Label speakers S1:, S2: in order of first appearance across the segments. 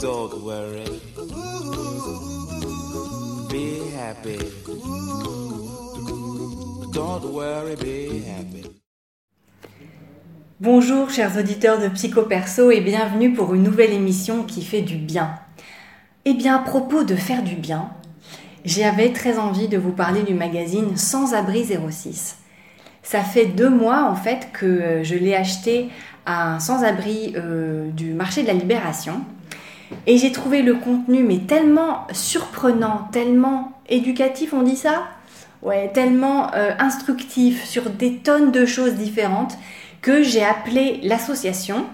S1: Don't worry. Be happy. Don't worry, be happy.
S2: Bonjour chers auditeurs de Psycho Perso et bienvenue pour une nouvelle émission qui fait du bien. Eh bien à propos de faire du bien, j'avais très envie de vous parler du magazine Sans Abri 06. Ça fait deux mois en fait que je l'ai acheté à un sans-abri euh, du marché de la Libération et j'ai trouvé le contenu mais tellement surprenant, tellement éducatif, on dit ça? Ouais, tellement euh, instructif sur des tonnes de choses différentes que j'ai appelé l'association.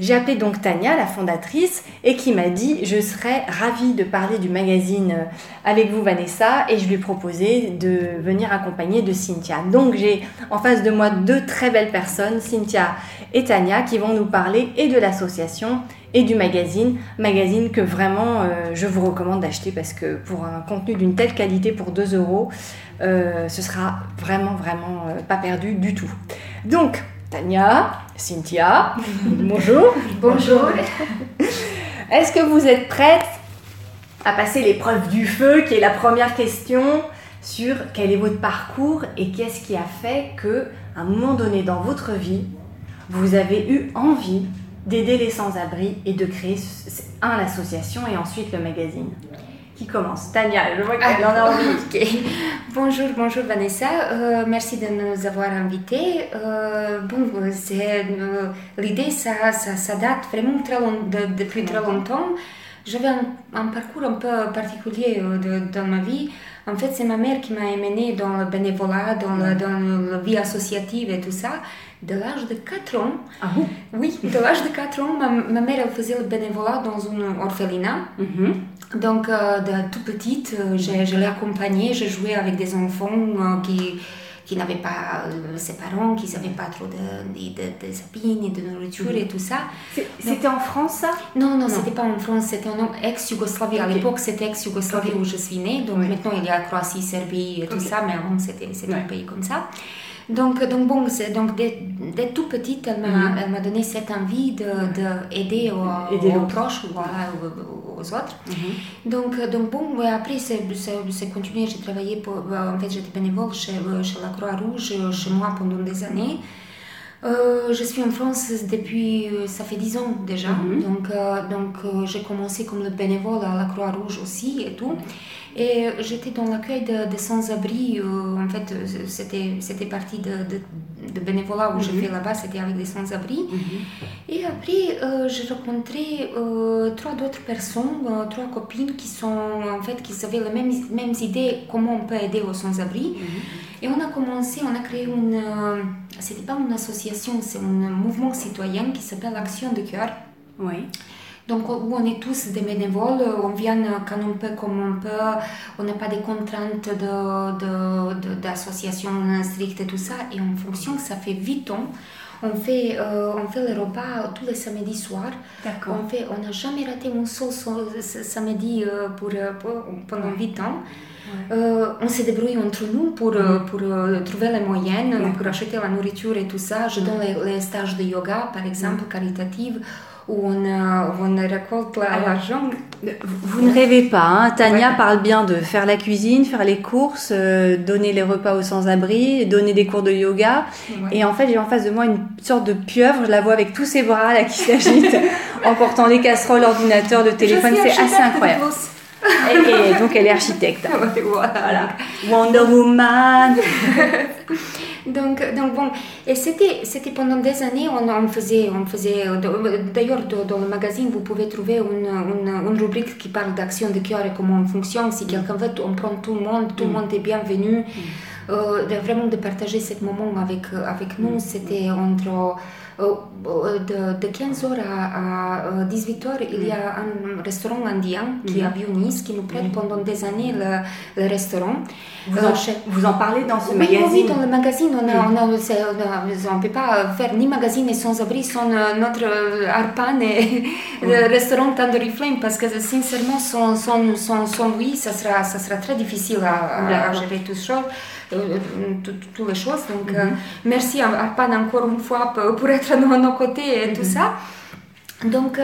S2: J'ai appelé donc Tania, la fondatrice, et qui m'a dit je serais ravie de parler du magazine euh, avec vous Vanessa, et je lui ai proposé de venir accompagner de Cynthia. Donc j'ai en face de moi deux très belles personnes, Cynthia et Tania, qui vont nous parler et de l'association et du magazine, magazine que vraiment euh, je vous recommande d'acheter parce que pour un contenu d'une telle qualité pour 2 euros, euh, ce sera vraiment vraiment pas perdu du tout. Donc Tania, Cynthia, bonjour.
S3: Bonjour.
S2: Est-ce que vous êtes prêtes à passer l'épreuve du feu, qui est la première question sur quel est votre parcours et qu'est-ce qui a fait que, à un moment donné dans votre vie, vous avez eu envie d'aider les sans-abri et de créer, un, l'association et ensuite le magazine? Qui commence Tania, je vois qu'elle en a envie.
S3: Bonjour, bonjour Vanessa. Euh, merci de nous avoir invités. Euh, bon, euh, l'idée, ça, ça, ça, date vraiment très long, de, depuis très longtemps. J'avais un, un, parcours un peu particulier de, dans ma vie. En fait, c'est ma mère qui m'a emmenée dans le bénévolat, dans, le, dans la vie associative et tout ça de l'âge de 4 ans.
S2: Ah bon?
S3: Oui, de l'âge de 4 ans, ma, ma, mère faisait le bénévolat dans une orphelinat. Mm -hmm. Donc, euh, de toute petite, euh, je, je l'ai accompagnée, je jouais avec des enfants euh, qui, qui n'avaient pas euh, ses parents, qui ne savaient pas trop de, de, de, de sapines, de nourriture -hmm. et tout ça.
S2: C'était en France ça?
S3: Non, non, non. c'était pas en France, c'était en ex-Yougoslavie. Okay. À l'époque, c'était ex-Yougoslavie okay. où je suis née. Donc oui. maintenant, il y a Croatie, Serbie et tout okay. ça, mais avant, c'était ouais. un pays comme ça. Donc, donc bon, donc dès, dès, tout petite, elle m'a, donné cette envie d'aider de, de aux,
S2: aider
S3: aux proches, voilà, aux, aux, autres. -hmm. Donc, donc bon, après, c'est continué. J'ai travaillé, pour, en fait, j'étais bénévole chez, chez la Croix-Rouge, chez moi pendant des années. Euh, je suis en France depuis, ça fait dix ans déjà. -hmm. Donc, euh, donc euh, j'ai commencé comme le bénévole à la Croix-Rouge aussi et tout. Et j'étais dans l'accueil de, de sans-abri. en fait, c'était, c'était partie de, de, de, bénévolat où mm -hmm. j'ai fait là-bas, c'était avec des sans-abri. Mm -hmm. Et après, j'ai rencontré trois d'autres personnes, trois copines qui sont, en fait, qui avaient les mêmes, mêmes idées comment on peut aider aux sans-abri. Et on a commencé, on a créé une, c'était pas une association, c'est un mouvement citoyen qui s'appelle Action de cœur.
S2: Oui.
S3: Donc, on est tous des bénévoles, on vient quand on peut, comme on peut, on n'a pas des contraintes d'association de, de, strictes et tout ça, et en fonction, ça fait 8 ans. On fait, euh, on fait les repas tous les samedis soirs. On fait, on n'a jamais raté un seul samedi pour, pour, pendant 8 ans. Ouais. Euh, on se débrouille entre nous pour, mm. pour euh, trouver les moyens, ouais. pour acheter la nourriture et tout ça. Je donne les, les stages de yoga, par exemple, caritatifs, où on, euh, on récolte l'argent.
S2: Vous ne rêvez pas, hein Tania ouais. parle bien de faire la cuisine, faire les courses, euh, donner les repas aux sans-abri, donner des cours de yoga. Et en fait, j'ai en face de moi une sorte de pieuvre, je la vois avec tous ses bras là qui s'agitent en portant les casseroles, l'ordinateur, le téléphone, c'est assez incroyable. Et, et, donc elle est architecte.
S3: voilà.
S2: Wonder Woman.
S3: donc, donc bon, et c'était, c'était pendant des années, on, on faisait, on faisait d'ailleurs dans le magazine, vous pouvez trouver une, une, une rubrique qui parle d'action de cœur et comment on fonctionne. Si quelqu'un veut, on prend tout le monde, tout le monde est bienvenu. Mm. Euh, de, vraiment de partager ce moment avec, avec nous, c'était entre de, de 15 heures à, à 18 heures, il y a un restaurant indien qui est à Bionis, qui nous prête pendant des années le, le restaurant.
S2: Vous, en, euh, vous en parlez dans ce oui, magazine
S3: Oui, dans le magazine, on ne peut pas faire ni magazine et sans-abri sans notre Arpan et le restaurant Tandoori Flame, parce que sincèrement, sans, sans, sans, sans lui, ça sera, ça sera très difficile à, à, à gérer tout ça. Toutes les choses. Donc, merci à, à Pan encore une fois pour, être à nos côtés et tout ça. Donc,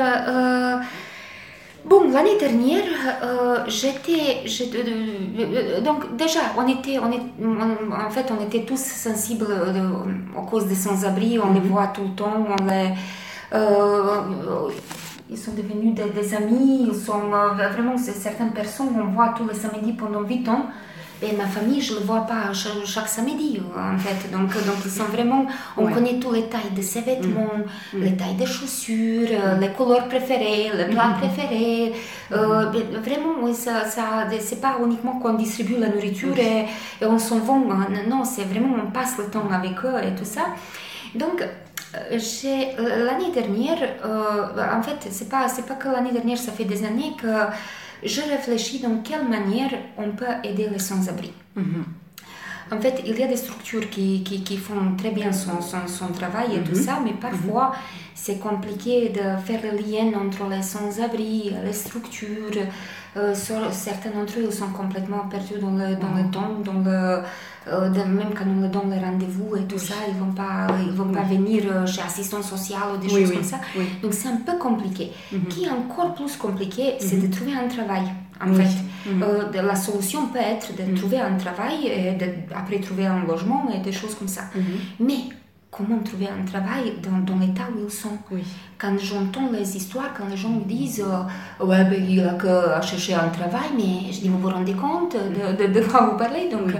S3: Bon, l'année dernière, euh, j'étais, euh, donc déjà, on était, on est, en fait, on était tous sensibles euh, aux causes des sans-abri, on les mhm. voit tout le temps, on les, ils sont devenus des, amis, ils sont vraiment certaines personnes, on voit tous les samedis pendant 8 ans. Et ma famille, je ne le vois pas chaque, samedi, en fait. Donc, donc ils sont vraiment, on connaît tous les tailles de ses vêtements, mm. Mm. les tailles des chaussures, mm. les couleurs préférées, les plats préférés. Euh, vraiment, ça, ça c'est pas uniquement qu'on distribue la nourriture et, on s'en va. Non, c'est vraiment, on passe le temps avec eux et tout ça. Donc, euh, euh, l'année dernière, en fait, c'est pas, pas que l'année dernière, ça fait des années que je réfléchis dans quelle manière on peut aider les sans-abri. Mhm. En fait, il y a des structures qui, qui, qui font très bien son, son, son travail et tout mhm. ça, mais parfois mhm. c'est compliqué de faire le lien entre les sans-abri, les structures. Euh, certains d'entre eux sont complètement perdus dans le, dans le temps, dans le, euh, même quand on leur donne le rendez-vous et tout ça, ils vont pas, ils vont pas venir euh, chez assistant social ou des choses comme ça. Donc c'est un peu compliqué. Mhm. Qui est encore plus compliqué, c'est de mhm. trouver un travail. En fait, mhm. euh, la solution peut être de trouver un travail et de, après trouver un logement et des choses comme ça. Mais comment trouver un travail dans, dans l'état où ils sont. Quand j'entends les histoires, quand les gens me disent Ouais, ben, il a que chercher un travail, mais je dis Vous vous rendez compte de, de, de quoi vous parlez? Donc,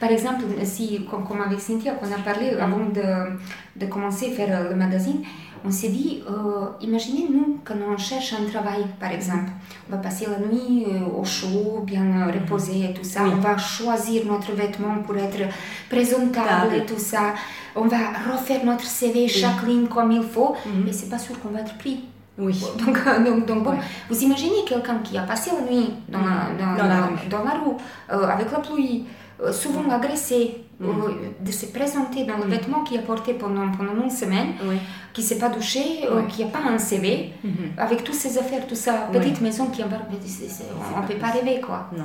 S3: par exemple, si, comme, comme avec Cynthia, qu'on a parlé avant de, de, commencer à faire le magazine, on s'est dit, euh, imaginez nous quand on cherche un travail, par exemple, on va passer la nuit euh, au chaud, bien euh, reposé et tout ça, on va choisir notre vêtement pour être présentable et tout ça, on va refaire notre CV, chaque ligne comme il faut, mhm. mais c'est pas sûr qu'on va être pris. Oui. Donc, donc, donc bon, vous imaginez quelqu'un qui a passé la nuit dans, la, dans, dans, la, dans la rue avec la pluie, euh, souvent agressé, mm. euh, de se présenter dans le mm. vêtement qu'il a porté pendant, pendant une semaine, qui ne s'est pas douché, euh, qui n'a pas un CV, mm-hmm. avec toutes ses affaires, tout ça, petite maison qui a... On ne peut pas rêver, quoi. Non.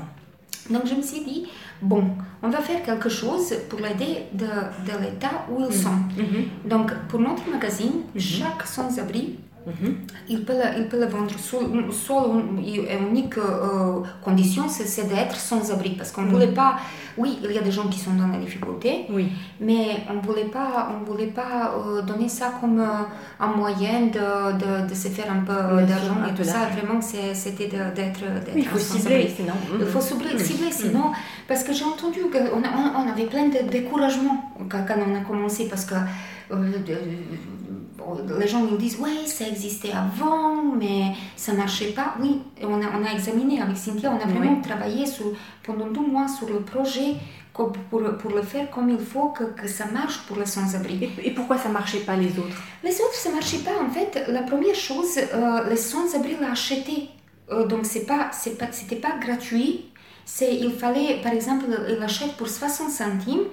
S3: Donc je me suis dit, bon, on va faire quelque chose pour l'aider de, de l'état où ils mm. sont. Mm-hmm. Donc pour notre magazine, mm-hmm. chaque sans-abri Mhm. Il, peut le, il peut le vendre seul, une unique euh, condition, c'est d'être sans abri. Parce qu'on ne voulait pas. Oui, il y a des gens qui sont dans la difficulté, oui. mais on ne voulait pas, on voulait pas euh, donner ça comme euh, un moyen de, de, de, se faire un peu d'argent et tout ça. Vraiment, c'était d'être.
S2: Oui, il faut cibler sinon.
S3: Il faut cibler, mhm. sinon. Parce que j'ai entendu qu'on on, on avait plein de découragement quand, quand on a commencé. Parce que les gens nous disent oui ça existait avant mais ça marchait pas. Oui on a, on a examiné avec Cynthia on a vraiment travaillé sur, pendant deux mois sur le projet pour, pour le faire comme il faut que, que ça marche pour les sans-abri.
S2: Et, pourquoi ça marchait pas les autres?
S3: Les autres ça marchait pas. En fait la première chose euh, les sans-abri l'ont acheté. Euh, donc c'est pas c'est pas c'était pas gratuit. C'est il fallait par exemple il l'achète pour 60 centimes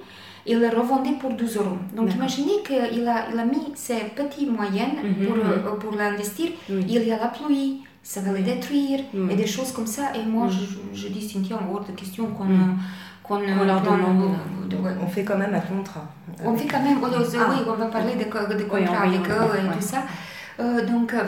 S3: il le revendait pour 12 euros. Donc imaginez qu'il a, il a mis ses petits moyens mhm, pour. Euh, pour l'investir. Il y a la pluie, ça va le détruire et des choses comme ça. Et moi, je, je, dis, Cynthia, en hors de question qu'on qu'on
S2: leur donne. On fait quand même un contrat.
S3: On fait quand même, oui, on va parler de, de contrat avec eux et tout ça. Euh, donc, euh,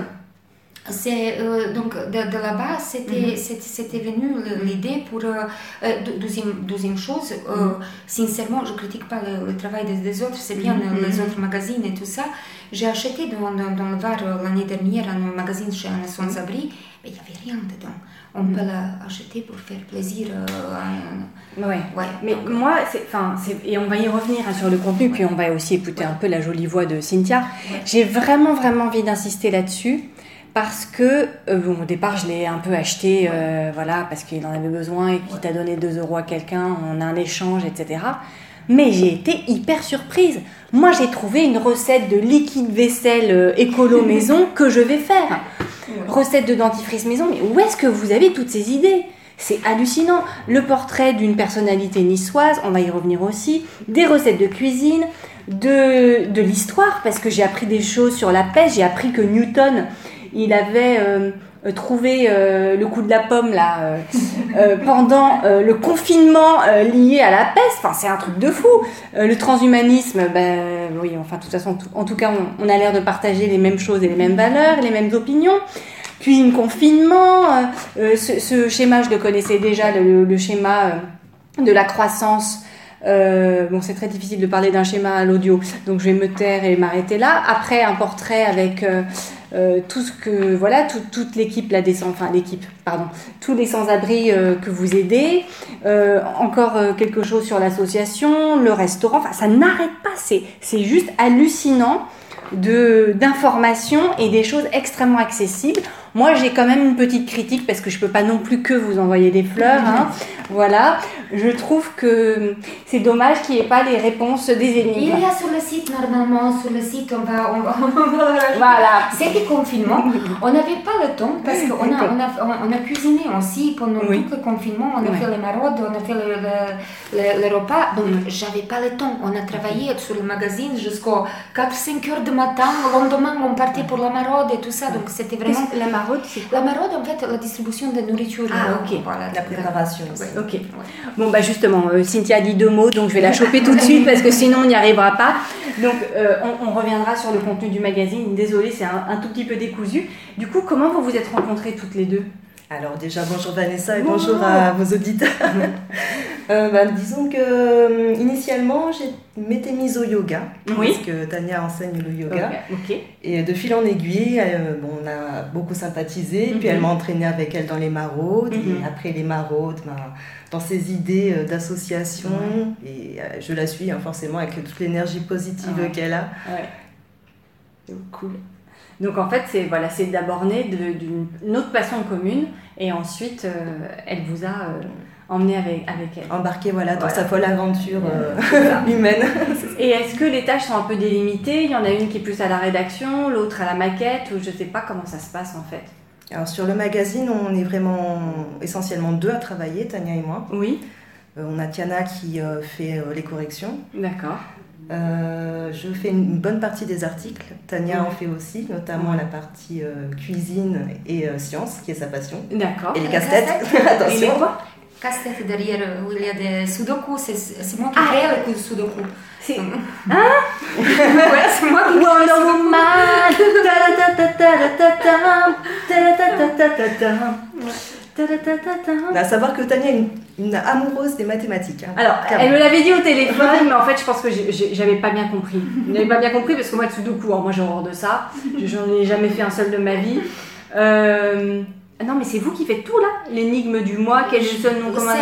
S3: c'est euh, donc de, de là-bas c'était c'était venu l'idée pour euh, euh, deuxième deuxième chose mm-hmm. sincèrement je critique pas le, travail des, autres c'est bien mm-hmm. les autres magazines et tout ça. J'ai acheté dans, dans, le Var l'année dernière un magazine chez un sans-abri mais il n'y avait rien dedans. On peut l'acheter pour faire plaisir
S2: à... ouais. ouais. mais moi enfin et on va y revenir hein, sur le contenu puis on va aussi écouter un peu la jolie voix de Cynthia. J'ai vraiment vraiment envie d'insister là-dessus parce que euh, bon, au départ je l'ai un peu acheté euh, voilà parce qu'il en avait besoin et qu'il t'a donné 2 euros à quelqu'un on a un échange etc mais j'ai été hyper surprise moi j'ai trouvé une recette de liquide vaisselle euh, écolo maison que je vais faire recette de dentifrice maison mais où est-ce que vous avez toutes ces idées? C'est hallucinant. Le portrait d'une personnalité niçoise, on va y revenir aussi. Des recettes de cuisine, de, de l'histoire, parce que j'ai appris des choses sur la pêche. J'ai appris que Newton, il avait euh, trouvé euh, le coup de la pomme là euh, pendant le confinement lié à la peste. Enfin, c'est un truc de fou. Le transhumanisme, ben oui, enfin, de toute façon, en tout cas, on, a l'air de partager les mêmes choses et les mêmes valeurs, les mêmes opinions. Cuisine confinement, ce, schéma, je le connaissais déjà, le, schéma de la croissance. Bon, c'est très difficile de parler d'un schéma à l'audio, donc je vais me taire et m'arrêter là. Après, un portrait avec euh, tout ce que, voilà, tout- toute l'équipe, la descend, enfin l'équipe, pardon, tous les sans-abri euh, que vous aidez. Euh, encore quelque chose sur l'association, le restaurant. Enfin, ça n'arrête pas. C'est, c'est juste hallucinant d'informations et des choses extrêmement accessibles. Moi, j'ai quand même une petite critique parce que je peux pas non plus que vous envoyer des fleurs. hein. Voilà, je trouve que c'est dommage qu'il n'y ait pas les réponses des
S3: Il
S2: énigmes.
S3: y a sur le site, normalement, sur le site, on va, on.
S2: Voilà.
S3: C'était confinement. On n'avait pas le temps parce qu'on a, on a, on a cuisiné aussi pendant
S2: Oui.
S3: tout le confinement. On a fait les maraudes, on a fait le, le, le- le repas. Donc, j'avais pas le temps. On a travaillé sur le magazine jusqu'à 4-5 heures du matin. Le lendemain, on partait pour la maraude et tout ça. Donc, c'était vraiment.
S2: La maraude, c'est
S3: La maraude, en fait, la distribution de nourriture.
S2: Ah,
S3: euh,
S2: ok.
S3: Voilà,
S4: La préparation aussi.
S3: Ouais.
S2: Ok. Bon, bah justement, euh, Cynthia dit deux mots, donc je vais la choper tout de suite parce que sinon on n'y arrivera pas. Donc euh, on, on reviendra sur le contenu du magazine. Désolée, c'est un, un tout petit peu décousu. Du coup, comment vous vous êtes rencontrées toutes les deux?
S4: Alors déjà, bonjour Vanessa et
S2: Bonjour.
S4: bonjour à vos auditeurs. Euh, bah, disons que euh, initialement, je m'étais mise au yoga,
S2: Oui.
S4: parce que Tania enseigne le yoga.
S2: Ok.
S4: Et de fil en aiguille, euh, bon, on a beaucoup sympathisé, puis
S2: Mhm.
S4: elle m'a entraînée avec elle dans les maraudes,
S2: Mhm.
S4: et après les maraudes, ben, dans ses idées euh, d'association, et euh, je la suis hein, forcément avec toute l'énergie positive
S2: Ouais.
S4: qu'elle a.
S2: Ouais. Cool. Donc en fait, c'est voilà, c'est d'abord né d'une autre passion commune et ensuite euh, elle vous a euh, emmené avec, avec elle.
S4: Embarquée voilà, dans
S2: Voilà.
S4: sa folle aventure euh, humaine.
S2: Et est-ce que les tâches sont un peu délimitées? Il y en a une qui est plus à la rédaction, l'autre à la maquette, ou je sais pas comment ça se passe en fait?
S4: Alors sur le magazine, on est vraiment essentiellement deux à travailler, Tania et moi.
S2: Oui,
S4: on a Tiana qui fait les corrections.
S2: d'accord.
S4: Euh, je fais une bonne partie des articles. Tania en
S2: Ouais.
S4: fait aussi, notamment
S2: Ouais.
S4: la partie euh, cuisine et euh, science, qui est sa passion.
S2: D'accord.
S4: Et les casse-têtes, attention.
S3: Casse-tête derrière où il y a des sudoku, c'est moi qui
S2: Ah.
S3: crée le coup de sudoku.
S2: C'est
S3: ouais, c'est moi qui crée le
S2: Wonder. Woman.
S4: À savoir que Tania est une, une amoureuse des mathématiques. hein.
S2: Alors,
S4: Clairement.
S2: elle me l'avait dit au téléphone, mais en fait, je pense que j'avais pas bien compris. Je n'avais pas bien compris parce que moi, le sudoku, alors moi j'ai horreur de ça. Je- J'en ai jamais fait un seul de ma vie. Euh, Non, mais c'est vous qui faites tout là L'énigme du mois, quel est le seul nom commun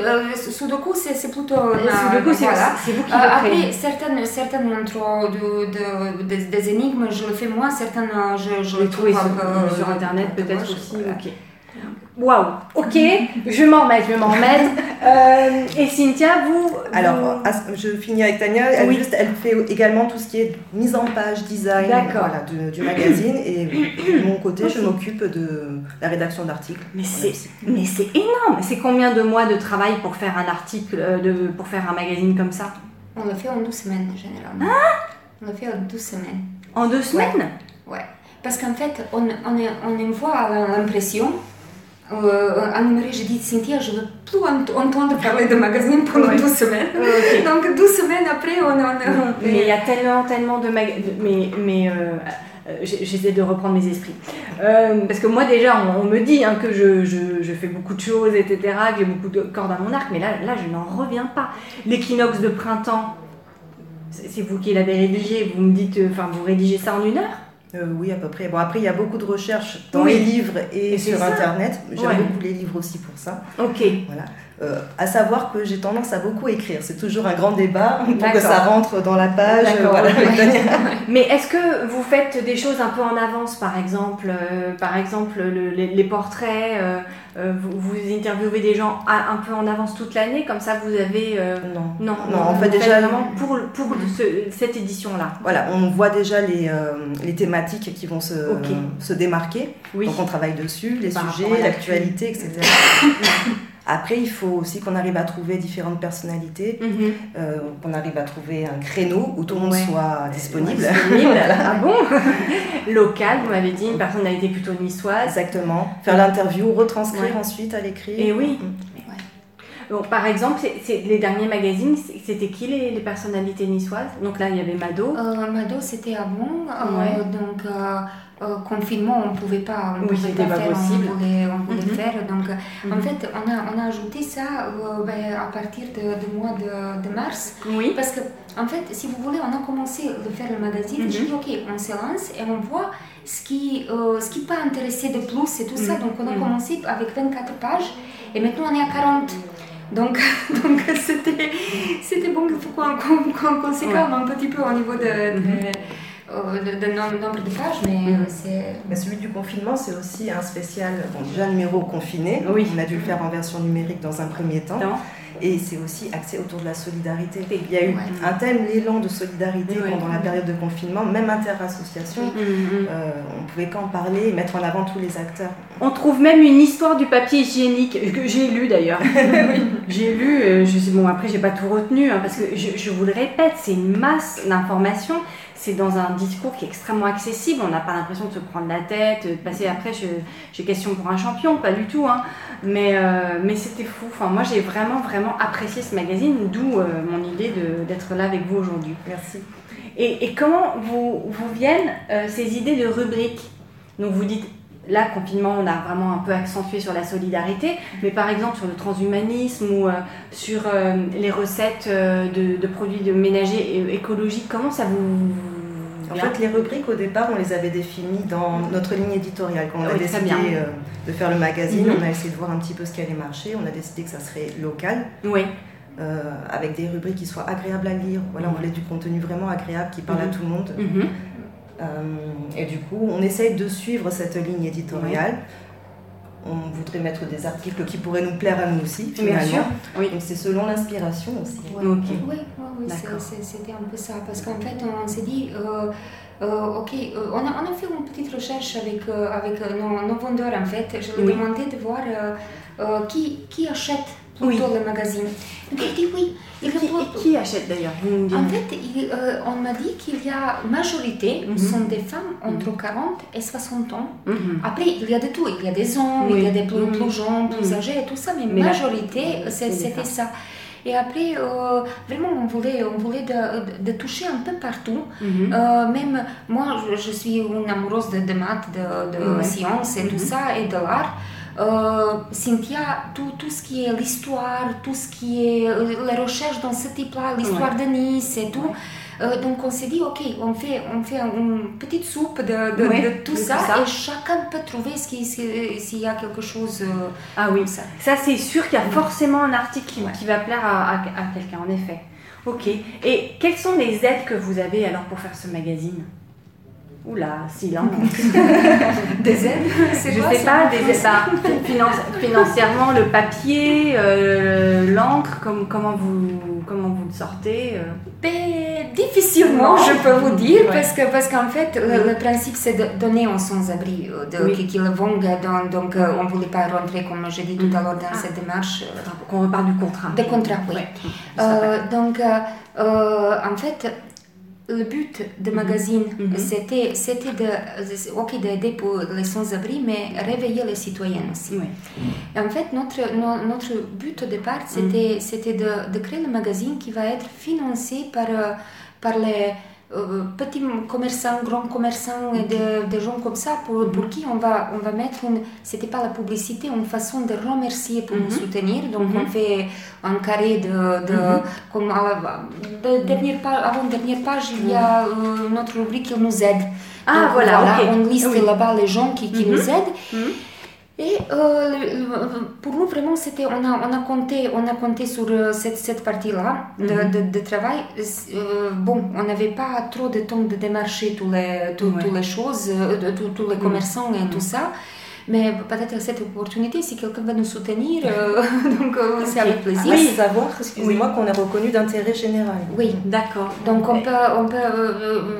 S3: euh, Sudoku, c'est plutôt. Euh,
S2: Sudoku, c'est
S3: voilà.
S2: c'est vous qui
S3: Euh, après,
S2: créez.
S3: certaines, certaines de, de, des- des énigmes, je le fais moi, certaines, je, je
S2: trouvé
S3: trouve
S2: sur, internet peut-être aussi. Waouh, ok, je m'en remettre, je m'en remettre. Euh, et Cynthia, vous.
S4: Alors,
S2: vous-
S4: je finis avec Tania. Elle,
S2: Oui.
S4: juste, elle fait également tout ce qui est mise en page, design voilà, du, du magazine. Et de mon côté, je m'occupe de la rédaction d'articles.
S2: Mais
S4: Voilà,
S2: c'est,
S4: aussi.
S2: mais c'est énorme. C'est combien de mois de travail pour faire un article, euh, de, pour faire un magazine comme ça?
S3: On le fait en 12 semaines, généralement.
S2: Ah
S3: on le fait en 12 semaines.
S2: En deux semaines?
S3: Ouais. Parce qu'en fait, on, on, est- on envoie l'impression. Euh, numéro, je dis Cynthia, je veux plus ent- entendre parler de magazine pendant
S2: Ouais.
S3: 12 semaines.
S2: Ok.
S3: Donc 12 semaines après, on, on fait-
S2: Mais il y a tellement, tellement de mag... de- Mais, mais euh, euh, j'ai- j'essaie de reprendre mes esprits. Euh, parce que moi, déjà, on, on me dit hein, que je, je, je fais beaucoup de choses, etc., que j'ai beaucoup de cordes à mon arc, mais là, là je n'en reviens pas. L'équinoxe de printemps, c'est vous qui l'avez rédigé, vous me dites, enfin, vous rédigez ça en une heure?
S4: Euh, oui, à peu près. Bon, après, il y a beaucoup de recherches dans
S2: Oui.
S4: les livres et, sur. Internet. J'aime
S2: Ouais.
S4: beaucoup les livres aussi pour ça.
S2: Ok.
S4: Voilà. Euh, à savoir que j'ai tendance à beaucoup écrire. C'est toujours un grand débat pour que ça rentre dans la page.
S2: D'accord,
S4: Voilà.
S2: Mais est-ce que vous faites des choses un peu en avance, par exemple, euh, par exemple le- les, les portraits, euh, euh, vous, vous interviewez des gens à- un peu en avance toute l'année, comme ça vous avez... euh,
S4: Non.
S2: non,
S4: Non, fait, déjà-
S2: vraiment pour, pour ce- cette édition-là.
S4: Voilà, on voit déjà les, euh, les thématiques qui vont se,
S2: Ok.
S4: se démarquer.
S2: Oui.
S4: Donc on travaille dessus, les
S2: Par
S4: sujets, l'actualité, etc. Après, il faut aussi qu'on arrive à trouver différentes personnalités,
S2: Mhm.
S4: euh, qu'on arrive à trouver un créneau où tout le monde
S2: Ouais.
S4: soit disponible.
S2: Disponible. ah bon? Local, vous m'avez dit, une personnalité plutôt niçoise.
S4: Exactement. Faire l'interview, retranscrire
S2: Ouais.
S4: ensuite à l'écrit.
S2: Et oui.
S4: Mm.
S2: Par exemple, c'est- c'est- les derniers magazines, c'était qui les, les personnalités niçoises? Donc là, il y avait Mado.
S3: Euh, Mado, c'était avant, euh,
S2: Ouais.
S3: donc euh, euh, confinement, on ne pouvait pas, on
S2: Oui,
S3: pouvait
S2: pas
S3: faire,
S2: possible.
S3: on voulait, on voulait
S2: Mhm.
S3: faire. Donc, euh, en
S2: Mhm.
S3: fait, on a, on a ajouté ça euh, ben, à partir de, du mois de, de mars.
S2: Oui.
S3: Parce que, en fait, si vous voulez, on a commencé à faire le magazine.
S2: Mhm.
S3: J'ai dit, OK, on se lance et on voit ce qui euh, ce qui peut intéresser de plus et tout ça.
S2: Mhm.
S3: Donc, on a
S2: Mhm.
S3: commencé avec 24 pages et maintenant on est à 40. Donc, donc c'était, c'était bon qu'on,
S2: Ouais.
S3: calme un petit peu au niveau de, de, Euh, nom- nombre de pages, mais
S2: Mhm.
S3: c'est...
S4: Mais celui du confinement, c'est aussi un spécial, bon, déjà un numéro confiné.
S2: Oui.
S4: On a dû le faire en version numérique dans un premier temps.
S2: Non.
S4: Et c'est aussi axé autour de la solidarité. Il y a eu
S3: Ouais.
S4: un tel élan de solidarité pendant la période de confinement, même interassociation.
S2: Mhm.
S4: Euh, on pouvait qu'en parler et mettre en avant tous les acteurs.
S2: On trouve même une histoire du papier hygiénique que j'ai lu d'ailleurs. J'ai lu, euh, je sais, bon après j'ai pas tout retenu hein, parce que je, je vous le répète, c'est une masse d'informations. C'est dans un discours qui est extrêmement accessible. On n'a pas l'impression de se prendre la tête, de passer après. je- J'ai question pour un champion, pas du tout. Hein. Mais, euh, mais c'était fou. Enfin, moi j'ai vraiment vraiment apprécié ce magazine, d'où euh, mon idée d'être là avec vous aujourd'hui.
S4: Merci.
S2: Et, et comment vous, vous viennent euh, ces idées de rubriques Donc vous dites, là, confinement, on a vraiment un peu accentué sur la solidarité, mais par exemple sur le transhumanisme ou euh, sur euh, les recettes euh, de, de produits de ménagers écologiques, comment ça vous...
S4: En fait, les rubriques, au départ, on les avait définies dans notre ligne éditoriale. Quand on a
S2: Oui,
S4: décidé de faire le magazine,
S2: Mhm.
S4: on a essayé de voir un petit peu ce qui allait marcher. On a décidé que ça serait local,
S2: Oui,
S4: avec des rubriques qui soient agréables à lire. Voilà, on voulait du contenu vraiment agréable qui parle
S2: Mhm.
S4: à tout le monde. Euh, et du coup, on essaye de suivre cette ligne éditoriale. On voudrait mettre des articles qui pourraient nous plaire à nous aussi,
S2: bien
S4: finalement.
S2: sûr. Oui.
S4: Donc c'est selon l'inspiration aussi.
S3: Ouais. Oui, c'était un peu ça. Parce qu'en fait, on s'est dit, euh, euh, ok, euh, on, a, on a fait une petite recherche avec, euh, avec nos, nos vendeurs, en fait. Je leur
S2: Oui.
S3: ai demandé de voir euh, euh, qui, qui achète
S2: Oui.
S3: plutôt le magazine. Donc, oui. Il
S2: Qui, achète d'ailleurs
S3: En fait, il, euh, on m'a dit qu'il y a majorité
S2: Mhm.
S3: sont des femmes entre 40 et 60 ans.
S2: Mhm.
S3: Après, il y a de tout. Il y a des hommes,
S2: Oui.
S3: il y a des plus,
S2: Mhm.
S3: plus jeunes, plus
S2: Mhm.
S3: âgés et tout ça, mais,
S2: Mais
S3: majorité, c'était ça. Et après, euh, vraiment, on voulait, on voulait de, de- de toucher un peu partout.
S2: Mhm.
S3: Euh, même moi, je, je suis une amoureuse de, de maths, de,
S2: Ouais.
S3: sciences et tout
S2: Mhm.
S3: ça, et de l'art. Euh, Cynthia, tout, tout ce qui est l'histoire, tout ce qui est euh, les recherches dans ce type-là, l'histoire de Nice et tout. Euh, donc on s'est dit, ok, on fait, on fait une petite soupe de, de,
S2: Ouais,
S3: de tout,
S2: de
S3: ça,
S2: tout ça.
S3: et chacun peut trouver s'il y a quelque chose euh,
S2: Ah oui,
S3: ça.
S2: Ça, c'est sûr qu'il y a forcément un article qui,
S3: Ouais.
S2: qui va plaire à, à- à quelqu'un, en effet. Ok. Et quelles sont les aides que vous avez alors pour faire ce magazine? Oula, silence.
S3: Des aides c'est
S2: Je
S3: quoi,
S2: sais pas, des
S3: français
S2: bah, finan- financièrement, le papier, euh, l'encre, comme, comment, vous, comment vous le sortez euh
S3: Ben, difficilement, je peux vous dire,
S2: Ouais.
S3: parce que parce qu'en fait, le, le principe c'est de donner aux sans-abri, euh, de,
S2: Oui.
S3: qui, qui le vendent, donc, donc on ne voulait pas rentrer, comme j'ai dit tout à l'heure, dans
S2: Ah.
S3: cette démarche
S2: Qu'on repart du contrat.
S3: de contrat. Oui.
S2: Ouais.
S3: Euh, donc, en fait, le but du magazine,
S2: Mhm.
S3: c'était, c'était de, ok, d'aider pour les sans-abri, mais réveiller les citoyens aussi. En fait, notre, no- notre but au départ, c'était, c'était de, de créer le magazine qui va être financé par, euh, par les petits commerçants, grands commerçants et de, des gens comme ça, pour, pour qui on va, on va mettre une, c'était pas la publicité, une façon de remercier pour nous
S2: Mhm.
S3: soutenir. Donc,
S2: Mhm.
S3: on fait un carré de, de
S2: Mhm.
S3: comme à la- de dernière page, avant dernière page, il y a euh, notre rubrique qui nous aide.
S2: Ah,
S3: Donc,
S2: voilà,
S3: on liste
S2: Oui.
S3: là-bas les gens qui, qui
S2: Mhm.
S3: nous aident.
S2: Mhm.
S3: Et euh, pour nous, vraiment, c'était, on, a, on, a compté, on a compté sur euh, cette, cette partie-là de,
S2: Mhm.
S3: de, de travail. Euh, bon, on n'avait pas trop de temps de démarcher tous les,
S2: Ouais.
S3: toutes les choses, tous- tous les commerçants et tout ça. Mais peut-être cette opportunité, si quelqu'un va nous soutenir, euh, donc euh, c'est avec plaisir.
S4: À savoir, excusez-moi, qu'on est reconnu d'intérêt général.
S3: Oui,
S2: D'accord.
S3: donc on peut, on peut euh,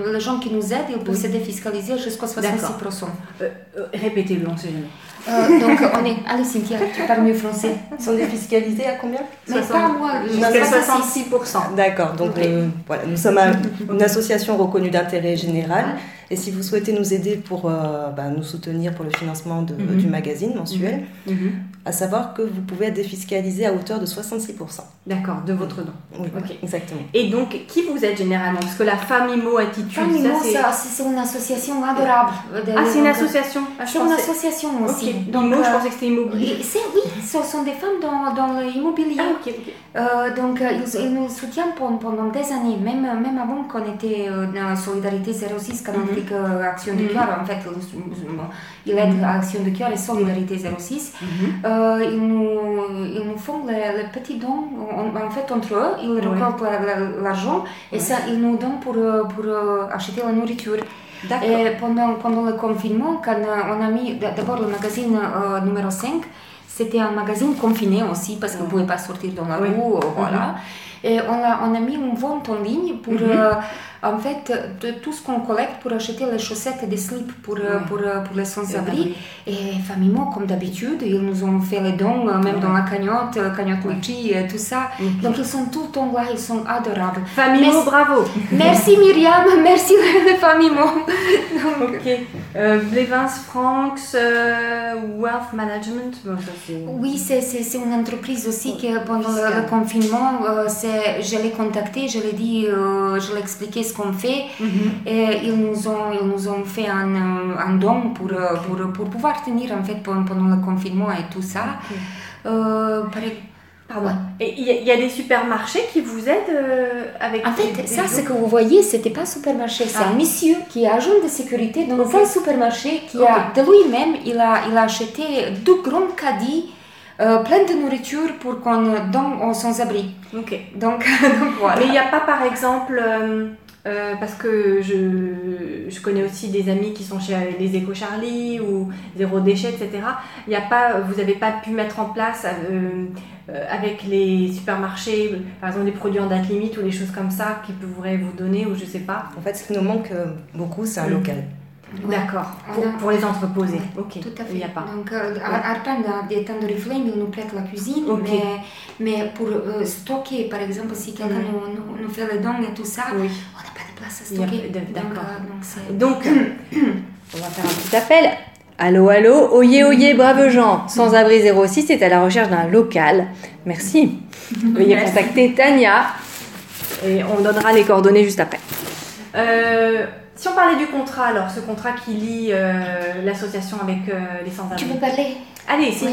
S3: euh, les gens qui nous aident, ils peuvent se défiscaliser jusqu'à 66%.
S2: Euh, euh, Répétez-le, on sait jamais.
S3: Euh, donc on est. Allez Cynthia, tu parles mieux français.
S4: Sont défiscalisés à combien?
S3: Mais pas moi,
S2: Jusqu'à
S3: 66.
S2: 66%.
S4: D'accord, donc euh, voilà, nous sommes un- une association reconnue d'intérêt général. Et si vous souhaitez nous aider pour euh, bah, nous soutenir pour le financement de-
S2: Mhm.
S4: du magazine mensuel,
S2: Mhm.
S4: à savoir que vous pouvez être défiscalisé à hauteur de 66%.
S2: D'accord, de votre don.
S4: Oui,
S2: Ok.
S4: exactement.
S2: Et donc, qui vous êtes généralement? Parce que la femme IMO Attitude,
S3: Famille,
S2: ça c'est...
S3: une association adorable.
S2: Ah, c'est une
S3: donc,
S2: association? Ah,
S3: C'est une
S2: pensais-
S3: association aussi.
S2: Ok,
S3: Donc,
S2: IMO, je
S3: euh,
S2: pensais que c'était immobilier.
S3: oui, ce sont des femmes dans, dans l'immobilier.
S2: Ah, ok, ok.
S3: Euh, donc, euh, ils, ils nous soutiennent pendant, pendant des années, même, même avant qu'on était euh, dans Solidarité 06, quand on
S2: Mhm.
S3: fait que Action de
S2: Mhm.
S3: cœur. En fait, il aide
S2: Mhm.
S3: Action de cœur et Solidarité 06.
S2: Mhm.
S3: Euh, ils, nous, ils nous font les, les petits dons, en, en fait, entre eux, ils récoltent la- la- l'argent et
S2: Ouais.
S3: ça, ils nous donnent pour, euh, pour euh, acheter la nourriture. Et pendant, pendant le confinement, quand euh, on a mis d'abord le magazine euh, numéro 5, c'était un magazine confiné aussi parce qu'on ne pouvait pas sortir dans la
S2: Oui.
S3: rue, euh, voilà. Et on a, on a mis une vente en ligne pour, euh, en fait, de tout ce qu'on collecte pour acheter les chaussettes et des slips pour, euh,
S2: Ouais.
S3: pour, euh, pour les sans-abri.
S2: abri.
S3: Et Famimo, comme d'habitude, ils nous ont fait les dons, euh, même dans la cagnotte, cagnotte Litchi et tout ça. Donc ils sont tout le temps là, ils sont adorables.
S2: Famille IMO,
S3: Merci.
S2: bravo
S3: Merci Myriam, merci les Famimo. Donc,
S2: Ok. Euh, Blevins Franks euh, Wealth Management, bon, ça.
S3: Oui, c'est, une entreprise aussi que pendant le, confinement, euh, je l'ai contacté, je l'ai dit, je l'ai expliqué qu'on fait
S2: Mhm.
S3: et ils nous ont, ils nous ont fait un, euh, un don pour, euh, pour, pour pouvoir tenir en fait pendant, le confinement et tout ça. Euh, par-
S2: Pardon. Et il y, a- il y a des supermarchés qui vous aident euh, avec
S3: En fait,
S2: des
S3: ça, ce que vous voyez, c'était pas un supermarché, c'est
S2: Ah.
S3: un monsieur qui est agent de sécurité dans
S2: Ok.
S3: un supermarché qui a de lui-même, il a, il a acheté deux grands caddies euh, pleins de nourriture pour qu'on donne aux sans-abri.
S2: Ok.
S3: Donc, donc voilà.
S2: Mais il n'y a pas par exemple, euh, euh, parce que je, je connais aussi des amis qui sont chez les Éco Charlie ou Zéro Déchet, etc. Il y a pas, vous n'avez pas pu mettre en place euh, euh, avec les supermarchés, par exemple des produits en date limite ou des choses comme ça qui pourraient vous donner ou je sais pas.
S4: En fait, ce qui nous manque beaucoup, c'est un local.
S3: Ouais.
S2: D'accord. Pour,
S3: a-
S2: pour les entreposer. Ok.
S3: Tout à fait.
S2: Il n'y a pas.
S3: Donc, euh, à- Arpan a des temps de reflame, il nous prête la cuisine, mais, mais pour euh, stocker, par exemple, si quelqu'un
S2: Mhm.
S3: nous, nous, nous fait le don et tout ça,
S2: Oui.
S3: on n'a pas de place à stocker. Donc,
S2: d'accord.
S3: euh, donc c'est-
S2: Donc, on va faire un petit appel. Allô, allô, oyez, oyez, braves gens. Sans abri 06 est à la recherche d'un local. Merci. Veuillez
S3: Merci.
S2: contacter Tania et on donnera les coordonnées juste après. Euh, si on parlait du contrat, alors ce contrat qui lie euh, l'association avec euh, les
S3: Tu
S2: sans-abri.
S3: peux parler
S2: Allez, c'est
S3: Oui,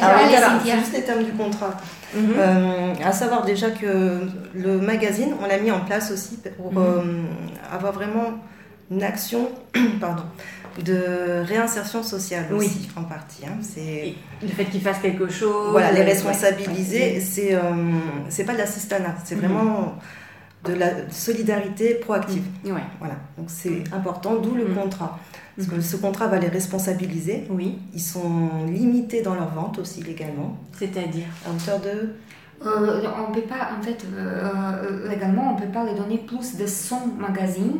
S4: juste les termes du contrat. Euh, à savoir déjà que le magazine, on l'a mis en place aussi pour
S2: Mhm.
S4: euh, avoir vraiment une action pardon, de réinsertion sociale
S2: Oui.
S4: aussi, en partie. hein.
S2: Le fait qu'ils fassent quelque chose.
S4: voilà, les responsabiliser,
S2: ouais.
S4: c'est euh, c'est pas de l'assistanat, c'est
S2: Mhm.
S4: vraiment de la solidarité proactive.
S2: Ouais.
S4: Voilà, donc c'est important, d'où le
S2: Mhm.
S4: contrat. Parce que
S2: Mhm.
S4: ce contrat va les responsabiliser.
S2: Oui,
S4: Ils sont limités dans leur vente aussi légalement,
S2: c'est-à-dire.
S4: à hauteur de
S3: Euh, on peut pas, en fait, euh, euh, légalement, on peut pas leur donner plus de 100 magazines.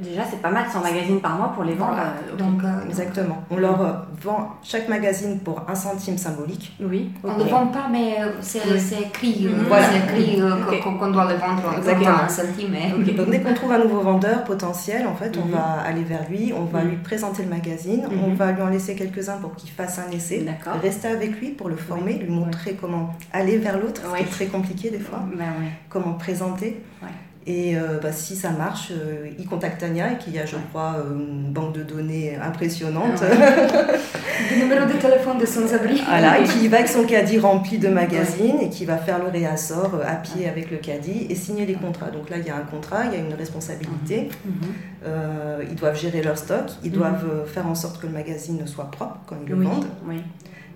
S2: Déjà, c'est pas mal 100 magazines par mois pour les vendre.
S3: Voilà.
S2: euh.
S3: Donc, euh,
S4: Exactement. On leur euh, vend chaque magazine pour un centime symbolique.
S2: Oui,
S3: on ne vend pas, mais c'est écrit,
S2: Mhm.
S4: Voilà.
S3: c'est écrit euh, qu'on doit le vendre
S2: Exactement.
S3: un centime. mais-.
S4: Donc dès qu'on trouve un nouveau vendeur potentiel, en fait, on
S2: Mhm.
S4: va aller vers lui, on va
S2: Mhm.
S4: lui présenter le magazine, on va lui en laisser quelques-uns pour qu'il fasse un essai,
S2: D'accord.
S4: rester avec lui pour le former,
S2: Oui.
S4: lui montrer comment aller vers l'autre, ce
S2: Oui.
S4: qui est très compliqué des fois,
S2: Ben ouais.
S4: comment présenter.
S2: Ouais.
S4: Et euh, bah, si ça marche, euh, il contacte Tania, qui a, je crois, euh, une banque de données impressionnante.
S3: Le numéro de téléphone de sans-abri.
S4: Voilà, et qui va avec son caddie rempli de magazines et qui va faire le réassort euh, à pied avec le caddie et signer les contrats. Donc là, il y a un contrat, il y a une responsabilité.
S2: Mhm.
S4: Euh, ils doivent gérer leur stock, ils
S2: Mhm.
S4: doivent faire en sorte que le magazine soit propre quand ils le vendent.
S2: oui.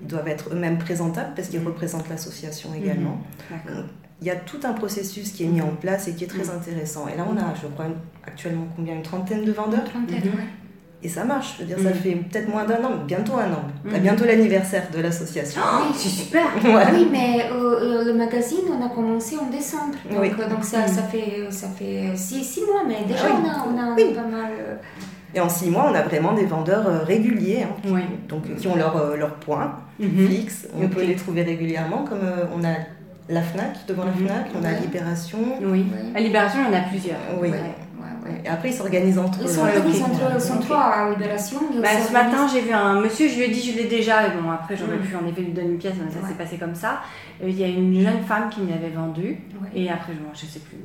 S4: Ils doivent être eux-mêmes présentables parce qu'ils
S2: Mhm.
S4: représentent l'association également.
S2: D'accord.
S4: Il y a tout un processus qui est mis en place et qui est très
S2: Mhm.
S4: intéressant. Et là, on a, je crois, une- actuellement combien Une trentaine de vendeurs
S3: Trentaine,
S2: Mhm.
S3: ouais.
S4: Et ça marche, je veux dire, ça
S2: Mhm.
S4: fait peut-être moins d'un an, bientôt un an. À bientôt l'anniversaire de l'association.
S2: Oh, c'est super
S4: Ouais.
S3: Oui, mais euh, euh, le magazine, on a commencé en décembre. Donc,
S4: Oui.
S3: euh, donc ça, ça fait, ça fait six, six mois, mais déjà
S4: Oui.
S3: on a, on a
S4: Oui.
S3: pas mal. euh,
S4: Et en six mois, on a vraiment des vendeurs euh, réguliers, hein,
S2: Oui.
S4: donc qui ont leur, euh, leur point
S2: Mhm.
S4: fixe. On peut les trouver régulièrement, comme euh, on a la FNAC, devant la
S2: Mhm.
S4: FNAC, on a. Libération.
S2: Oui.
S3: Ouais.
S2: À Libération, il y en a plusieurs.
S4: Oui. Et après, ils s'organisent entre eux.
S3: entre ils sont
S2: Ok.
S3: trois à Libération.
S2: Bah, ce
S3: s'organisent-
S2: matin, j'ai vu un monsieur, je lui ai dit, je l'ai déjà, et bon, après, j'aurais
S3: Mhm.
S2: pu en effet lui donner une pièce, mais ça
S3: Ouais.
S2: s'est passé comme ça. Euh, Il y a une jeune femme qui me l'avait vendu,
S3: Ouais.
S2: et après, je, je sais plus.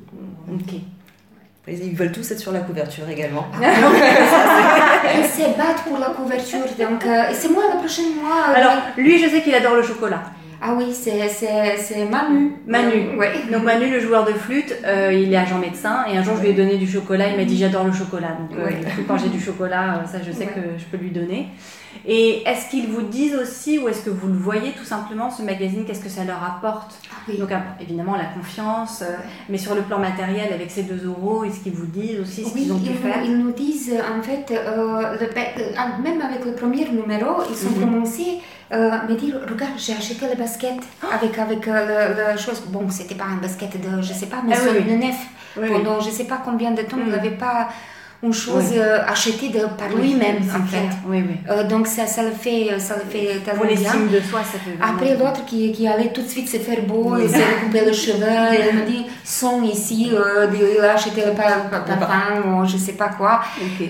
S2: Ok.
S4: Ils veulent tous être sur la couverture également.
S3: Ils se battent pour la couverture. Donc, euh, c'est moi la prochaine mois. euh,
S2: Alors, lui, je sais qu'il adore le chocolat.
S3: Ah oui, c'est, Manu.
S2: Manu.
S3: Euh, ouais.
S2: Donc Manu, le joueur de flûte, euh, il est agent médecin et un jour je lui ai donné du chocolat, il m'a dit j'adore le chocolat. Donc euh, quand j'ai du chocolat, ça je sais que je peux lui donner. Et est-ce qu'ils vous disent aussi ou est-ce que vous le voyez tout simplement ce magazine, qu'est-ce que ça leur apporte
S3: Ah oui.
S2: Donc évidemment la confiance, mais sur le plan matériel avec ces 2 euros, est-ce qu'ils vous disent aussi ce
S3: Oui,
S2: qu'ils ont pu
S3: ils,
S2: faire
S3: nous, ils nous disent en fait, euh, le, ah, même avec le premier numéro, ils ont
S2: Mhm.
S3: commencé euh, me dire Regarde, j'ai acheté le basket
S2: Ah.
S3: avec, avec euh, le, le chose. Bon, c'était pas un basket de, je sais pas, mais
S2: Ah
S3: sur
S2: oui.
S3: une neuf.
S2: Oui, oui.
S3: Pendant je sais pas combien de temps,
S2: Mhm.
S3: il n'avait pas une chose
S2: Oui.
S3: euh, achetée de, par lui-même en fait.
S2: Oui.
S3: Euh, donc ça, ça le fait, ça le fait tellement
S2: Pour l'estime de soi, ça fait
S3: Après, l'autre qui, qui allait tout de suite se faire beau, il s'est recoupé les cheveux, et elle me dit Son ici, euh, il a acheté le pa- pa- parfum, ou je sais pas quoi.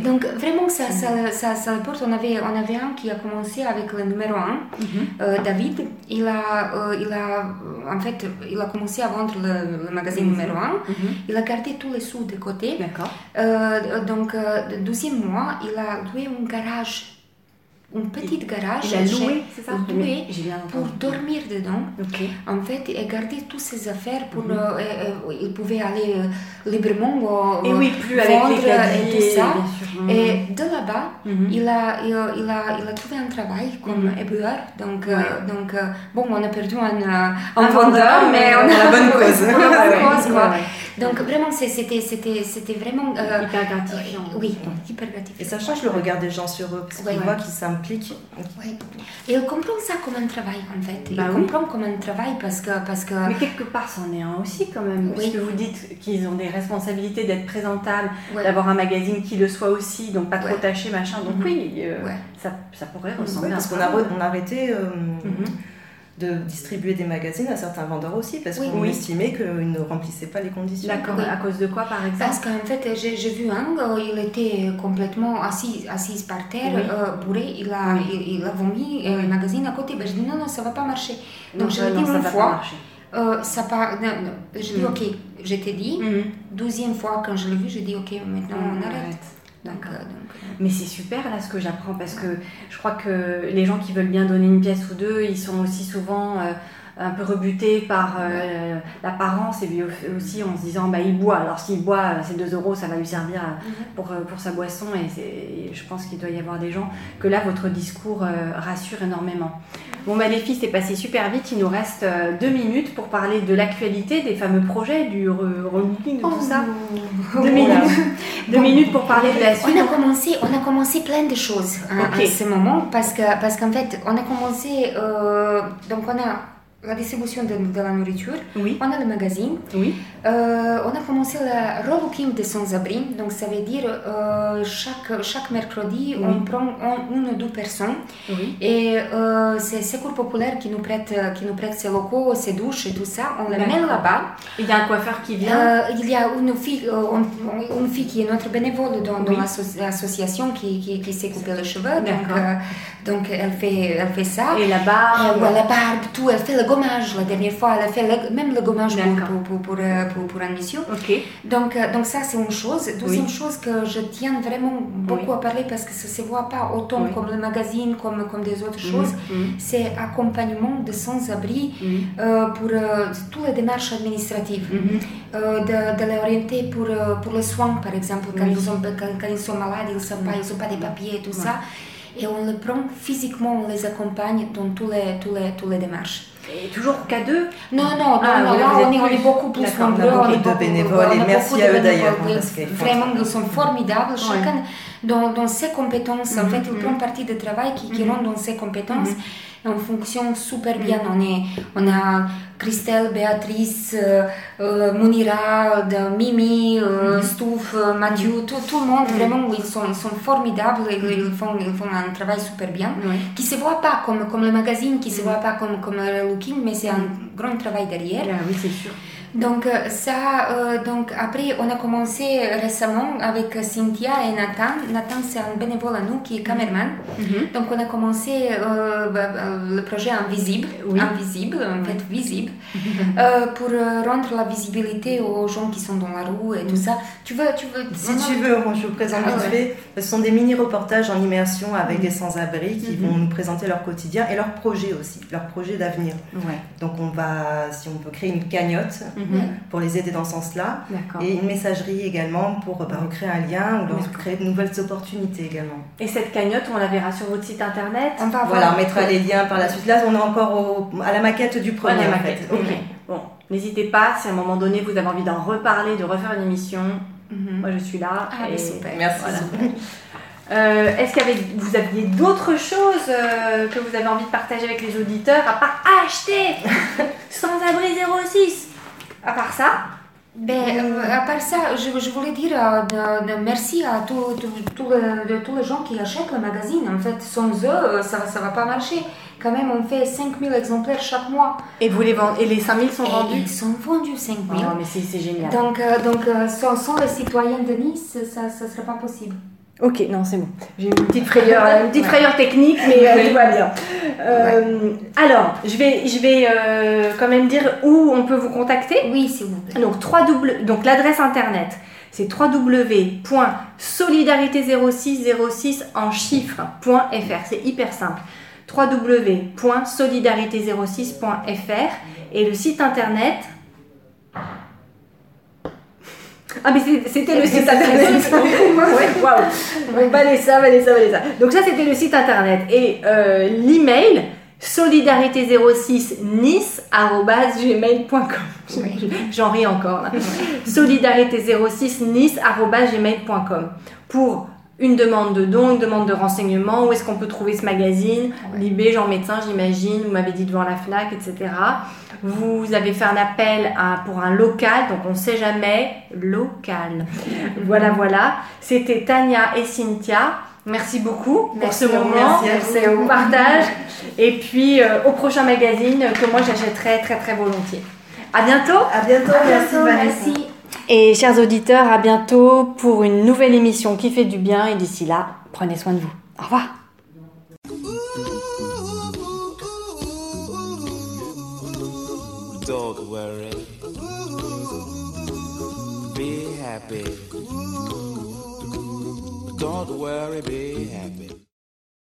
S3: Donc, vraiment, ça, ça, ça, ça le porte. On avait, on avait un qui a commencé avec le numéro 1,
S2: Mhm.
S3: David. Il a, euh, il a, euh, en fait, il a commencé à vendre le, le magazine numéro 1.
S2: Mhm.
S3: Il a gardé tous les sous de côté.
S2: D'accord.
S3: Euh, donc, euh, le deuxième mois, il a loué un garage, un petit garage.
S2: Il a loué, c'est ça?
S3: loué pour dormir dedans.
S2: Ok.
S3: En fait, et garder toutes ses affaires pour.
S2: Mhm.
S3: euh, euh, euh, il pouvait aller euh, librement
S2: Et oui, plus
S3: vendre et tout ça.
S2: Mhm.
S3: Et de là-bas,
S2: Mhm.
S3: il, a, il, a, il, a, il a trouvé un travail comme éboueur. Donc,
S2: Ouais.
S3: donc bon, on a perdu un, un,
S2: Un vendeur,
S3: mais on a
S2: la bonne cause.
S3: quoi.
S2: ouais.
S3: Donc vraiment, c'était, c'était, c'était vraiment. euh,
S2: Hyper gratifiant.
S3: oui, hyper gratifiant.
S4: Et ça change le regard des gens sur eux, parce qu'ils
S3: Ouais.
S4: voient qu'ils s'impliquent.
S3: Oui. Et il comprend ça comme un travail, en fait.
S2: Bah oui.
S3: comprend comme un travail parce que. Parce que
S2: Mais quelque part, c'en est un aussi quand même.
S3: Oui.
S2: Puisque vous dites qu'ils ont des responsabilités d'être présentables,
S3: Ouais.
S2: d'avoir un magazine qui le soit aussi, donc pas trop taché, machin. Donc
S3: Mhm.
S2: oui, euh, ça, ça pourrait ressembler à
S4: parce qu'on a, on a arrêté euh,
S2: Mhm.
S4: De distribuer des magazines à certains vendeurs aussi, parce
S3: Oui.
S4: qu'on
S2: Oui.
S4: estimait qu'ils ne remplissaient pas les conditions.
S2: D'accord.
S3: Oui.
S2: À cause de quoi, par
S3: Parce
S2: exemple
S3: qu'en fait, j'ai vu un, euh, il était complètement assis, assis par terre,
S2: Oui.
S3: euh, bourré, il a,
S2: Oui.
S3: il, il a vomi euh, le magazine à côté. Ben, je dis non, non, ça va pas marcher. Donc je
S2: ouais,
S3: l'ai
S2: non,
S3: dit
S2: ça
S3: une
S2: va pas
S3: fois,
S2: marcher.
S3: euh, ça part, non, non. je dis
S2: Mhm.
S3: ok, je t'ai dit.
S2: Mhm.
S3: Douzième fois quand je l'ai vu, j'ai dit ok, maintenant on
S2: On
S3: arrête.
S2: D'accord.
S3: euh, euh,
S2: Mais c'est super là ce que j'apprends parce que je crois que les gens qui veulent bien donner une pièce ou deux, ils sont aussi souvent euh, un peu rebutés par euh, l'apparence et puis au- aussi en se disant bah il boit. Alors s'il boit, euh, ces 2 euros ça va lui servir à-
S3: Mhm.
S2: pour, euh, pour sa boisson et, je pense qu'il doit y avoir des gens que là votre discours euh, rassure énormément. Bon bah les filles c'est passé super vite, il nous reste euh, deux minutes pour parler de l'actualité, des fameux projets, du re- rebooking, de tout ça. Deux minutes. Deux minutes pour parler de la suite.
S3: On a commencé, on a commencé plein de choses hein,
S2: Ok.
S3: à ce moment parce que parce qu'en fait on a commencé euh, donc on a la distribution de, de la nourriture,
S2: Oui,
S3: on a le magazine,
S2: oui.
S3: Euh, on a commencé le relooking des sans-abri, donc ça veut dire euh, chaque, chaque mercredi
S2: Oui.
S3: on prend un- une ou deux personnes
S2: Oui.
S3: et euh, c'est Secours Populaire qui nous, prête, qui nous prête ses locaux, ses douches et tout ça, on les met là-bas.
S2: Il y a un coiffeur qui vient.
S3: Euh, il y a une fille, une fille qui est notre bénévole dans, l'association qui, qui, qui s'est coupé les cheveux, donc, donc elle, fait, elle fait ça.
S2: Et la barbe.
S3: ouais, la barbe, tout, elle fait le gommage. La dernière fois, elle a fait le- même le gommage pour, pour, pour, pour, euh, pour, une mission. Donc, euh, donc ça, c'est une chose. Deuxième
S2: Oui.
S3: chose que je tiens vraiment beaucoup
S2: Oui.
S3: à parler parce que ça ne se voit pas autant
S2: Oui.
S3: comme le magazine, comme, comme des autres choses.
S2: Mhm.
S3: C'est accompagnement de sans-abri
S2: Mhm.
S3: euh, pour euh, toutes les démarches administratives.
S2: Mhm.
S3: Euh, de, de les orienter pour, pour le soin, par exemple, quand, ils, ont, quand, quand ils sont malades, ils n'ont pas, pas de papiers et tout ça. Et on les prend physiquement, on les accompagne dans tous les, tous les, tous les démarches.
S2: Et toujours qu'à deux.
S3: Non, non, non,
S2: Ah,
S3: non,
S2: oui,
S3: là, on est, on beaucoup plus
S2: D'accord, on
S3: nombreux.
S4: beaucoup de bénévoles
S3: on
S4: et merci à eux d'ailleurs,
S3: Vraiment, ils sont formidables. Chacun, dans, dans ses compétences. En
S2: Mhm,
S3: fait, il
S2: mhm.
S3: prend partie du travail qui, qui
S2: Mhm.
S3: rentre dans ses compétences.
S2: Mhm.
S3: Et on fonctionne super bien. On, est, on a Christelle, Béatrice, euh, euh, Mounira, de Mimi, euh, Stouff, euh, Mathieu, tout, tout le monde, vraiment, ils sont, ils sont formidables. Ils, ils font, ils font un travail super bien. Qui se voit pas comme, comme le magazine, qui se voit pas comme, comme le looking, mais c'est un grand travail derrière.
S2: Ah oui, c'est sûr.
S3: Donc euh, ça, euh, donc après on a commencé récemment avec Cynthia et Nathan. Nathan c'est un bénévole à nous qui est caméraman.
S2: Mhm.
S3: Donc on a commencé euh, bah, le projet Invisible,
S2: Oui.
S3: invisible en fait visible, euh, pour rendre la visibilité aux gens qui sont dans la rue et tout ça. Tu veux, tu veux.
S4: Si tu veux, moi, je vous présente
S3: Ah
S4: vite
S3: ouais.
S4: fait. Ce sont des mini-reportages en immersion avec des sans-abri qui vont nous présenter leur quotidien et leurs projets aussi, leurs projets d'avenir.
S2: Ouais.
S4: Donc on va, si on peut, créer une cagnotte
S2: Mhm.
S4: pour les aider dans ce sens-là.
S2: D'accord.
S4: Et une messagerie également pour bah, recréer un lien ou leur créer de nouvelles opportunités également.
S2: Et cette cagnotte, on la verra sur votre site internet
S3: On va
S4: Voilà, on mettra les liens par la suite. Là, on est encore au- à la maquette du premier. En
S2: maquette. Bon, n'hésitez pas, si à un moment donné vous avez envie d'en reparler, de refaire une émission,
S3: Mhm.
S2: moi je suis là.
S3: Ah,
S2: et-
S3: mais super.
S4: Merci.
S2: Voilà. Euh, Est-ce qu'avec vous aviez d'autres choses euh, que vous avez envie de partager avec les auditeurs à part acheter? Sans abri 06 À part ça
S3: Ben, euh, à part ça, je, je voulais dire euh, de- de merci à tous les, de tous les gens qui achètent le magazine. En fait, sans eux, euh, ça ne va pas marcher. Quand même, on fait 5000 exemplaires chaque mois.
S2: Et vous les vendez et les 5000 sont
S3: Et
S2: vendus
S3: ils sont vendus 5000.
S2: Oh, mais c'est c'est génial.
S3: Donc, euh, donc euh, sans, sans les citoyens de Nice, ça ne serait pas possible.
S2: Ok, non, c'est bon. J'ai une petite frayeur, une petite
S3: Ouais.
S2: frayeur technique, mais euh, tout va bien. Euh, Alors, je vais, je vais euh, quand même dire où on peut vous contacter.
S3: Oui, s'il vous plaît.
S2: Donc, 3W, donc l'adresse internet, c'est www.solidarité0606 en chiffres.fr. C'est hyper simple. www.solidarité06.fr et le site internet. Ah mais c'était le site internet. Waouh. Donc, Vanessa, Vanessa, Vanessa. Donc ça c'était le site internet et euh, l'email solidarité06 nice@gmail.com. J'en ris encore là. solidarité06 nice@gmail.com pour une demande de don, une demande de renseignement, où est-ce qu'on peut trouver ce magazine, Libé, Jean Médecin, j'imagine, vous m'avez dit devant la FNAC, etc. Vous avez fait un appel à- pour un local, donc on ne sait jamais, local. voilà, voilà. C'était Tania et Cynthia. Merci beaucoup
S3: Merci
S2: pour ce moment,
S4: merci à vous.
S2: partage. Et puis euh, au prochain magazine que moi j'achèterai très très volontiers. À bientôt
S4: À bientôt, merci
S3: bientôt,
S4: Vanessa.
S3: merci.
S2: Et chers auditeurs, à bientôt pour une nouvelle émission qui fait du bien. Et d'ici là, prenez soin de vous. Au revoir.
S1: Don't worry. Don't worry, be happy.